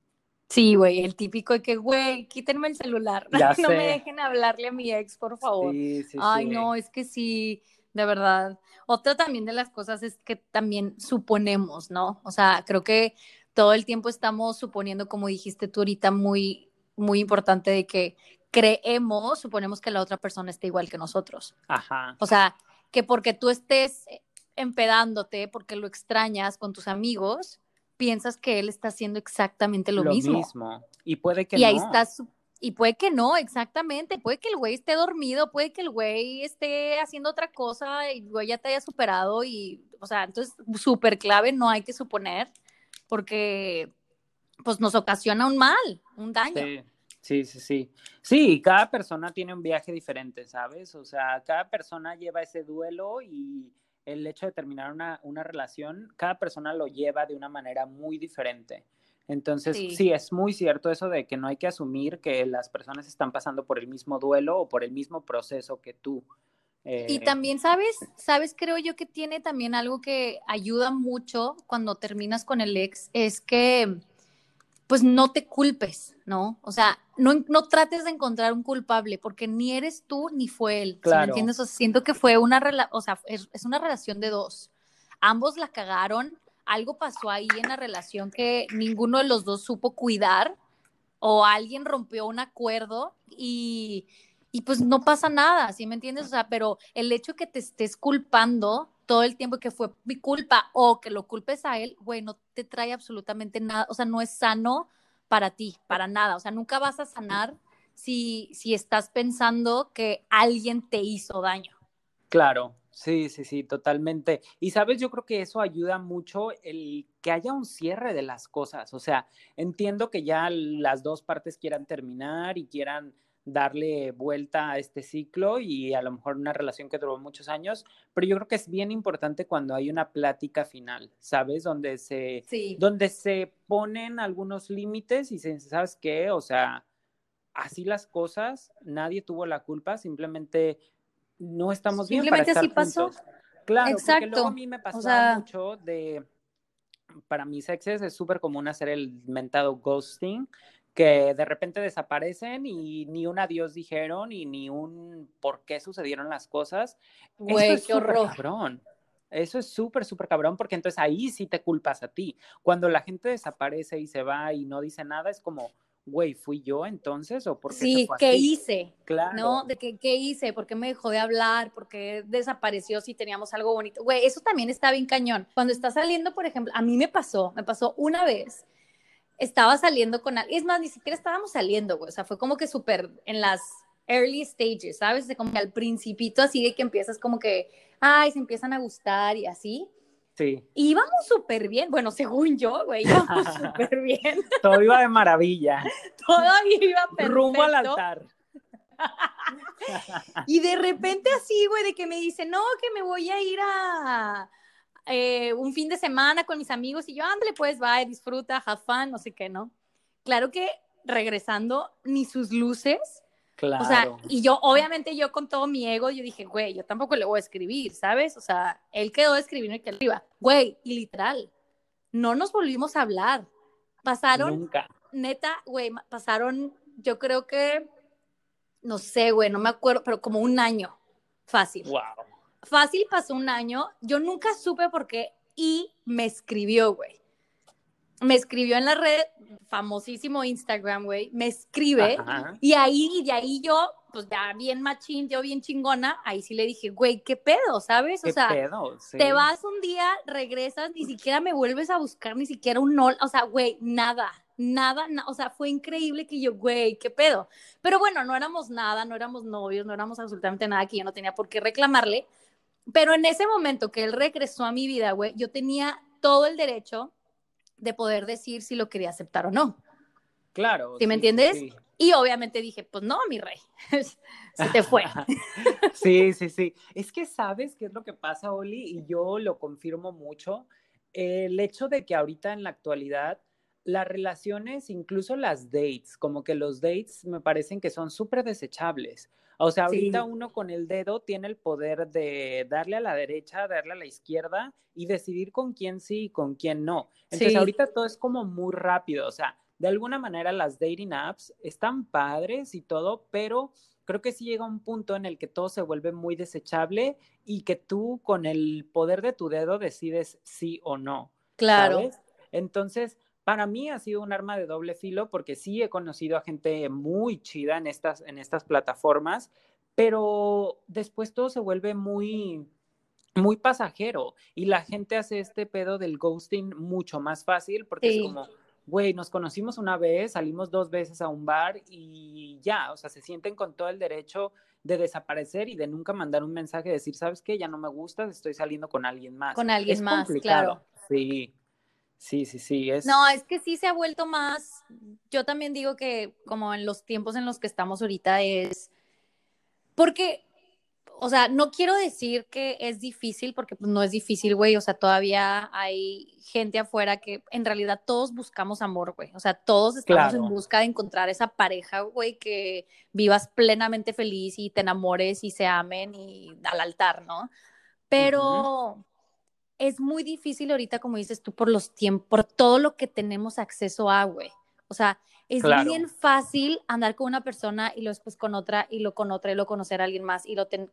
Sí, güey, el típico de que, güey, quítenme el celular, no me dejen hablarle a mi ex, por favor. Sí, sí, Ay, no, es que sí, de verdad. Otra también de las cosas es que también suponemos, ¿no? O sea, creo que todo el tiempo estamos suponiendo, como dijiste tú ahorita, muy, muy importante de que creemos, suponemos que la otra persona está igual que nosotros. Ajá. O sea, que porque tú estés empedándote, porque lo extrañas con tus amigos, piensas que él está haciendo exactamente lo, mismo. Lo mismo. Y puede que y ahí estás y puede que no, exactamente. Puede que el güey esté dormido, puede que el güey esté haciendo otra cosa y el ya te haya superado. Y, o sea, entonces, súper clave, no hay que suponer, porque pues nos ocasiona un mal, un daño. Sí, sí, sí. Sí, cada persona tiene un viaje diferente, ¿sabes? O sea, cada persona lleva ese duelo y el hecho de terminar una, una relación, cada persona lo lleva de una manera muy diferente. Entonces, sí. es muy cierto eso de que no hay que asumir que las personas están pasando por el mismo duelo o por el mismo proceso que tú. y eh, también, ¿sabes? ¿Sabes? Creo yo que tiene también algo que ayuda mucho cuando terminas con el ex, es que pues no te culpes, ¿no? O sea, no, no trates de encontrar un culpable porque ni eres tú ni fue él. Claro. ¿sí ¿Me entiendes? O sea, siento que fue una, o sea, es, es una relación de dos. Ambos la cagaron, algo pasó ahí en la relación que ninguno de los dos supo cuidar o alguien rompió un acuerdo y, pues no pasa nada, ¿sí me entiendes? O sea, pero el hecho que te estés culpando todo el tiempo que fue mi culpa o que lo culpes a él, güey, no te trae absolutamente nada, o sea, no es sano para ti, para nada, o sea, nunca vas a sanar si, si estás pensando que alguien te hizo daño. Claro, Sí, sí, sí, totalmente. Y sabes, yo creo que eso ayuda mucho el que haya un cierre de las cosas. O sea, entiendo que ya las dos partes quieran terminar y quieran darle vuelta a este ciclo y a lo mejor una relación que duró muchos años, pero yo creo que es bien importante cuando hay una plática final, ¿sabes? Donde se, donde se ponen algunos límites y se, ¿sabes qué? O sea, así las cosas, nadie tuvo la culpa, simplemente no estamos bien para estar así pasó. Claro, Exacto. porque luego a mí me pasaba mucho de, para mis exes es súper común hacer el mentado ghosting, que de repente desaparecen y ni un adiós dijeron y ni un por qué sucedieron las cosas. Güey, Eso es súper cabrón. Eso es súper, súper cabrón, porque entonces ahí sí te culpas a ti. Cuando la gente desaparece y se va y no dice nada, es como, güey, ¿fui yo entonces o por qué Sí, ¿qué hice? Claro. ¿No? De que, ¿qué hice? ¿Por qué me dejó de hablar? ¿Por qué desapareció si teníamos algo bonito? Güey, eso también está bien cañón. Cuando está saliendo, por ejemplo, a mí me pasó, me pasó una vez, estaba saliendo con alguien, es más, ni siquiera estábamos saliendo, güey, o sea, fue como que súper en las early stages, ¿sabes? De como que al principito así de que empiezas como que, ay, se empiezan a gustar y así. Sí. Íbamos súper bien, bueno, según yo, güey, íbamos súper bien. Todo iba de maravilla. Todo iba perfecto. Rumbo al altar. y de repente así, güey, de que me dice, no, que me voy a ir a eh, un fin de semana con mis amigos y yo, ándale, pues, va, disfruta, have fun, no sé qué, ¿no? Claro que regresando, ni sus luces, Claro. O sea, y yo, obviamente, yo con todo mi ego, yo dije, güey, yo tampoco le voy a escribir, ¿sabes? O sea, él quedó de escribir el que arriba. Güey, y literal, no nos volvimos a hablar. Pasaron, Nunca. neta, güey, pasaron, yo creo que, no sé, güey, no me acuerdo, pero como un año, fácil. Wow. Fácil pasó un año, yo nunca supe por qué, y me escribió, güey me escribió en la red, famosísimo Instagram, güey, me escribe y ahí, de ahí yo, pues ya bien machín, yo bien chingona, ahí sí le dije, güey, ¿qué pedo, sabes? O sea, te vas un día, regresas, ni siquiera me vuelves a buscar, ni siquiera un no, o sea, güey, nada, nada, o sea, fue increíble que yo, güey, ¿qué pedo? Pero bueno, no éramos nada, no éramos novios, no éramos absolutamente nada que yo no tenía por qué reclamarle. Pero en ese momento que él regresó a mi vida, güey, yo tenía todo el derecho de poder decir si lo quería aceptar o no. Claro. ¿Sí, me entiendes? Y obviamente dije, pues no, mi rey, se te fue. sí, sí, sí. Es que sabes qué es lo que pasa, Oli, y yo lo confirmo mucho. El hecho de que ahorita en la actualidad las relaciones, incluso las dates, como que los dates me parecen que son súper desechables. O sea, ahorita uno con el dedo tiene el poder de darle a la derecha, darle a la izquierda y decidir con quién sí y con quién no. Entonces, ahorita todo es como muy rápido. O sea, de alguna manera las dating apps están padres y todo, pero creo que sí llega un punto en el que todo se vuelve muy desechable y que tú con el poder de tu dedo decides sí o no. Claro. Entonces, para mí ha sido un arma de doble filo porque sí he conocido a gente muy chida en estas, en estas plataformas, pero después todo se vuelve muy, muy pasajero y la gente hace este pedo del ghosting mucho más fácil porque es como, güey, nos conocimos una vez, salimos dos veces a un bar y ya, o sea, se sienten con todo el derecho de desaparecer y de nunca mandar un mensaje, decir, ¿sabes qué? Ya no me gustas, estoy saliendo con alguien más. Con alguien más, claro. Sí. Sí, sí, sí. Es... No, es que sí se ha vuelto más, yo también digo que como en los tiempos en los que estamos ahorita es, porque, o sea, no quiero decir que es difícil, porque pues no es difícil, güey, o sea, todavía hay gente afuera que en realidad todos buscamos amor, güey, o sea, todos estamos en busca de encontrar esa pareja, güey, que vivas plenamente feliz y te enamores y se amen y al altar, ¿no? Pero es muy difícil ahorita, como dices tú, por los tiempos, por todo lo que tenemos acceso a, güey. O sea, es bien fácil andar con una persona y luego después con otra y lo con otra y lo conocer a alguien más y lo ten,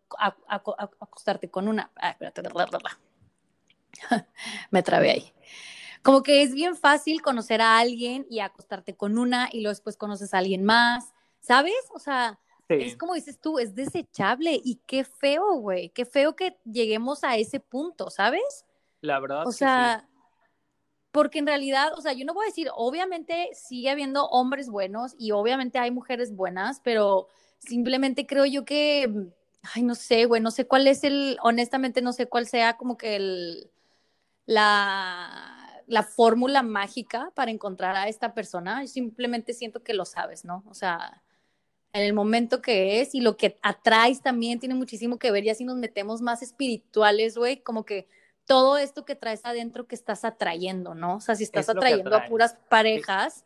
acostarte con una. Ah, espérate, me trabé ahí. Como que es bien fácil conocer a alguien y acostarte con una y luego después conoces a alguien más, ¿sabes? O sea, es como dices tú, es desechable y qué feo, güey, qué feo que lleguemos a ese punto, ¿sabes? La verdad. O sea, porque en realidad, o sea, yo no voy a decir, obviamente sigue habiendo hombres buenos y obviamente hay mujeres buenas, pero simplemente creo yo que, ay, no sé, güey, no sé cuál es el, honestamente no sé cuál sea como que el, la, la fórmula mágica para encontrar a esta persona. simplemente siento que lo sabes, ¿no? O sea, en el momento que es y lo que atraes también tiene muchísimo que ver. Y así nos metemos más espirituales, güey, como que todo esto que traes adentro que estás atrayendo, ¿no? O sea, si estás atrayendo a puras parejas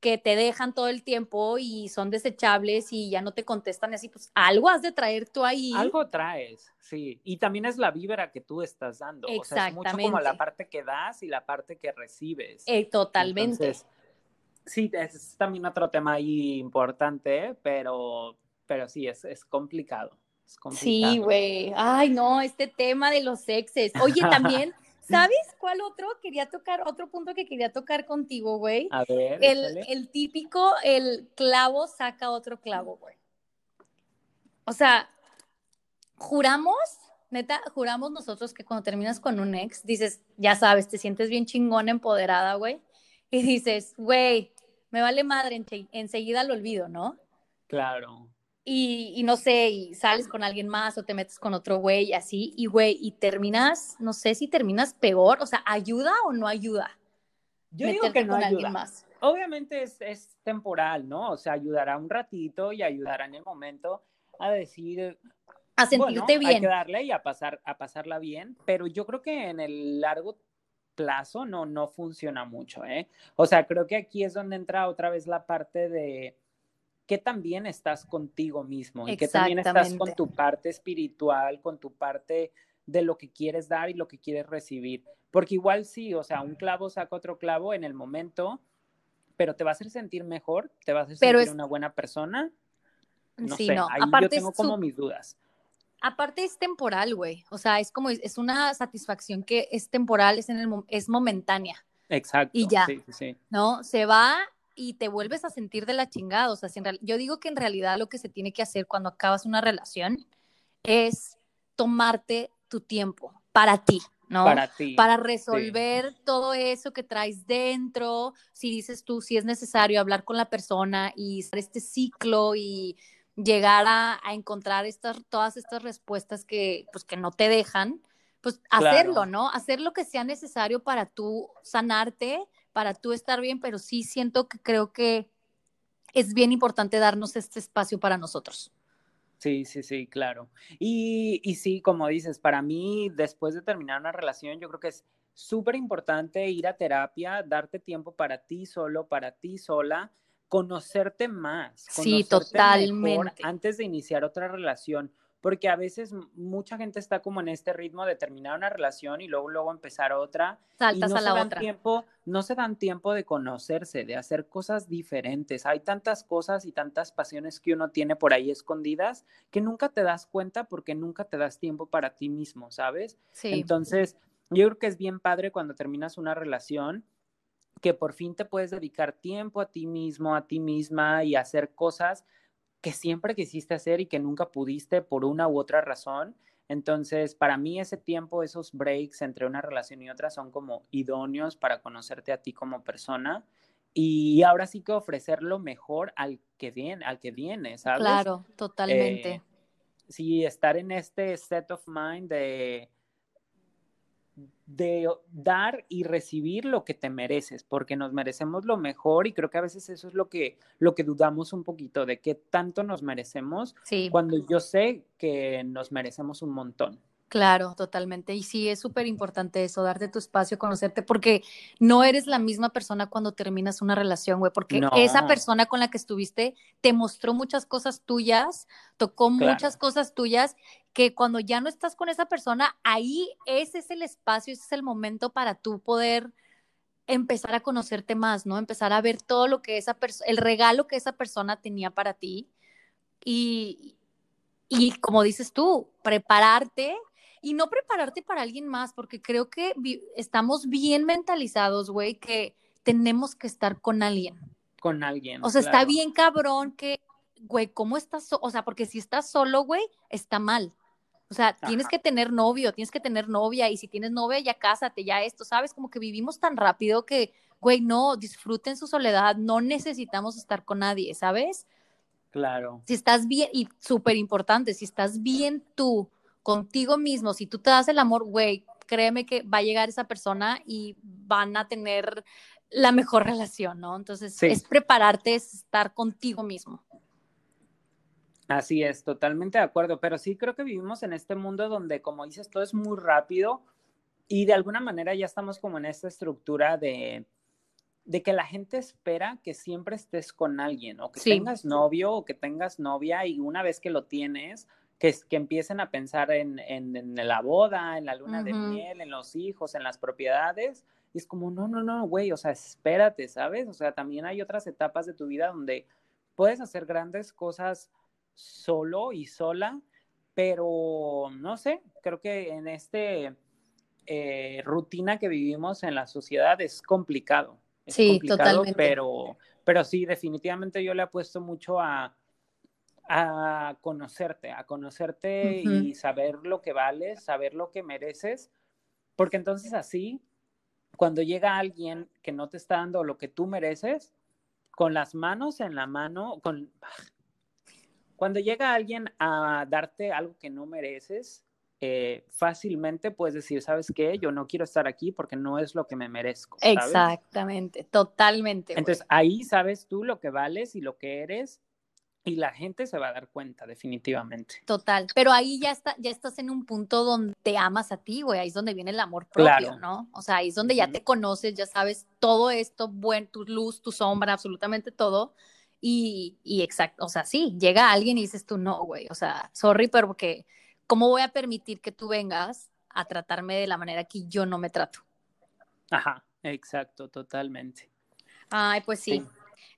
que te dejan todo el tiempo y son desechables y ya no te contestan así, pues algo has de traer tú ahí. Algo traes, sí. Y también es la vibra que tú estás dando. Exactamente. O sea, es mucho como la parte que das y la parte que recibes. Eh, totalmente. sí, es también otro tema ahí importante, pero, pero sí, es, es complicado. Sí, güey. Ay, no, este tema de los exes. Oye, también, ¿sabes cuál otro? Quería tocar, otro punto que quería tocar contigo, güey. A ver. El, típico, el clavo saca otro clavo, güey. O sea, juramos, neta, juramos nosotros que cuando terminas con un ex, dices, ya sabes, te sientes bien chingón, empoderada, güey. Y dices, güey, me vale madre, enseguida lo olvido, ¿no? Claro y, no sé, y sales con alguien más o te metes con otro güey, así, y güey, y terminas, no sé si terminas peor, o sea, ¿ayuda o no ayuda? Yo digo que no ayuda. Más? Obviamente es, es, temporal, ¿no? O sea, ayudará un ratito y ayudará en el momento a decir... A sentirte bien. Hay que darle y a, pasar, a pasarla bien, pero yo creo que en el largo plazo no, no funciona mucho, ¿eh? O sea, creo que aquí es donde entra otra vez la parte de que también estás contigo mismo y que también estás con tu parte espiritual, con tu parte de lo que quieres dar y lo que quieres recibir. Porque igual sí, o sea, un clavo saca otro clavo en el momento, pero te va a hacer sentir mejor, te va a hacer sentir una buena persona. No sí, sé, no. Ahí yo tengo como mis dudas. Aparte es temporal, güey. O sea, es como, es una satisfacción que es temporal, es, en el, es momentánea. Exacto. Y ya. Sí, sí, ¿No? Se va y te vuelves a sentir de la chingada. O sea, yo digo que en realidad lo que se tiene que hacer cuando acabas una relación es tomarte tu tiempo para ti, ¿no? Para ti. Para resolver todo eso que traes dentro. Si dices tú, si es necesario hablar con la persona y hacer este ciclo y llegar a, encontrar estas, todas estas respuestas que, pues, que no te dejan, pues hacerlo, ¿no? Hacer lo que sea necesario para tú sanarte, para tú estar bien, pero sí siento que creo que es bien importante darnos este espacio para nosotros. Sí, sí, sí, claro. Y, y sí, como dices, para mí, después de terminar una relación, yo creo que es súper importante ir a terapia, darte tiempo para ti solo, para ti sola, conocerte más. sí, totalmente. antes de iniciar otra relación porque a veces mucha gente está como en este ritmo de terminar una relación y luego luego empezar otra Saltas y no a la se dan otra. tiempo, no se dan tiempo de conocerse, de hacer cosas diferentes. Hay tantas cosas y tantas pasiones que uno tiene por ahí escondidas que nunca te das cuenta porque nunca te das tiempo para ti mismo, ¿sabes? Sí. Entonces, yo creo que es bien padre cuando terminas una relación que por fin te puedes dedicar tiempo a ti mismo, a ti misma y hacer cosas que siempre quisiste hacer y que nunca pudiste por una u otra razón. Entonces, para mí ese tiempo, esos breaks entre una relación y otra son como idóneos para conocerte a ti como persona y ahora sí que ofrecer lo mejor al que viene, al que viene, ¿sabes? Claro, totalmente. Eh, sí, estar en este set of mind de de dar y recibir lo que te mereces, porque nos merecemos lo mejor y creo que a veces eso es lo que, lo que dudamos un poquito, de qué tanto nos merecemos, cuando yo sé que nos merecemos un montón. Claro, totalmente. Y sí, es súper importante eso, darte tu espacio, conocerte, porque no eres la misma persona cuando terminas una relación, güey, porque esa persona con la que estuviste te mostró muchas cosas tuyas, tocó muchas cosas tuyas, que cuando ya no estás con esa persona, ahí ese es el espacio, ese es el momento para tú poder empezar a conocerte más, ¿no? Empezar a ver todo lo que esa persona, el regalo que esa persona tenía para ti. Y, y como dices tú, prepararte y no prepararte para alguien más, porque creo que estamos bien mentalizados, güey, que tenemos que estar con alguien. Con alguien. O sea, está bien cabrón que, güey, ¿cómo estás? o sea, porque si estás solo, güey, está mal. O sea, tienes que tener novio, tienes que tener novia, y si tienes novia, ya cásate, ya esto, ¿sabes? Como que vivimos tan rápido que, güey, no, disfruten su soledad, no necesitamos estar con nadie, ¿sabes? Claro. Si estás bien, y súper importante, si estás bien tú contigo mismo, si tú te das el amor, güey, créeme que va a llegar esa persona y van a tener la mejor relación, ¿no? Entonces, es prepararte, es estar contigo mismo. Así es, totalmente de acuerdo, pero sí creo que vivimos en este mundo donde, como dices, todo es muy rápido y de alguna manera ya estamos como en esta estructura de, de que la gente espera que siempre estés con alguien o que tengas novio o que tengas novia y una vez que lo tienes, que, que empiecen a pensar en, en, la boda, en la luna de miel, en los hijos, en las propiedades. Y es como, no, no, no, güey, o sea, espérate, ¿sabes? O sea, también hay otras etapas de tu vida donde puedes hacer grandes cosas solo y sola, pero no sé, creo que en este eh, rutina que vivimos en la sociedad es complicado. sí, totalmente. Pero, pero sí, definitivamente yo le apuesto mucho a, a conocerte, a conocerte y saber lo que vales, saber lo que mereces, porque entonces así, cuando llega alguien que no te está dando lo que tú mereces, con las manos en la mano, con... Cuando llega alguien a darte algo que no mereces, eh, fácilmente puedes decir, ¿sabes qué? Yo no quiero estar aquí porque no es lo que me merezco. Exactamente, totalmente. Entonces ahí sabes tú lo que vales y lo que eres y la gente se va a dar cuenta, definitivamente. Total, pero ahí ya, está, ya estás en un punto donde te amas a ti, güey, ahí es donde viene el amor propio, ¿no? O sea, ahí es donde ya te conoces, ya sabes todo esto, buen, tu luz, tu sombra, absolutamente todo. Y, y exacto, o sea, sí, llega alguien y dices tú, no, güey, o sea, sorry, pero porque, ¿cómo voy a permitir que tú vengas a tratarme de la manera que yo no me trato? Ajá, exacto, totalmente. Ay, pues sí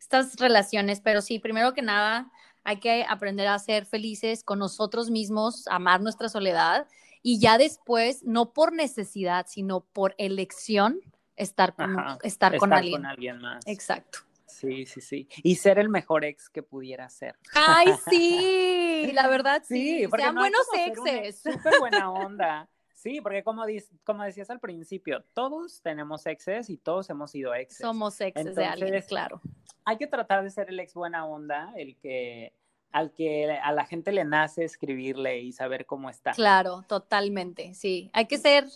estas relaciones, pero sí, primero que nada, hay que aprender a ser felices con nosotros mismos, amar nuestra soledad y ya después, no por necesidad, sino por elección, estar con, estar, con alguien. alguien más. Exacto. Sí, sí, sí. Y ser el mejor ex que pudiera ser. Ay, sí, la verdad sí. porque Sean buenos exes. Súper buena onda. Sí, porque como, como decías al principio, todos tenemos exes y todos hemos sido exes. Somos exes de alguien, claro. Hay que tratar de ser el ex buena onda, el que al que a la gente le nace escribirle y saber cómo está. Claro, totalmente, sí. Hay que ser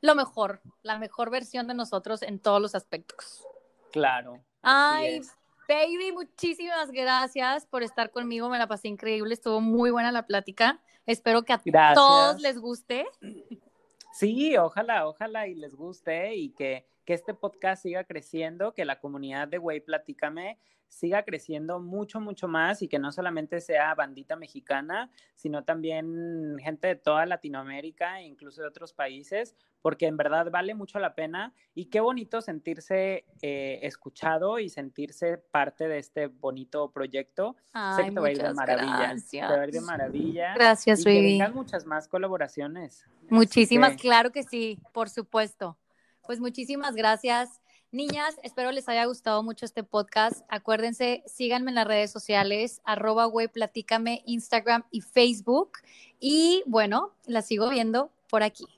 lo mejor, la mejor versión de nosotros en todos los aspectos. Claro. Ay, baby, muchísimas gracias por estar conmigo, me la pasé increíble, estuvo muy buena la plática. Espero que a todos les guste. Sí, ojalá, ojalá y les guste y que, que este podcast siga creciendo, que la comunidad de Güey Platícame siga creciendo mucho, mucho más y que no solamente sea bandita mexicana, sino también gente de toda Latinoamérica e incluso de otros países, porque en verdad vale mucho la pena y qué bonito sentirse eh, escuchado y sentirse parte de este bonito proyecto. sé que te va a ir de maravilla. Gracias. Te va a ir de maravilla. Gracias, y que vengan muchas más colaboraciones. Muchísimas, claro que sí, por supuesto. Pues muchísimas gracias. Niñas, espero les haya gustado mucho este podcast. Acuérdense, síganme en las redes sociales, arroba web, platícame, Instagram y Facebook. Y bueno, la sigo viendo por aquí.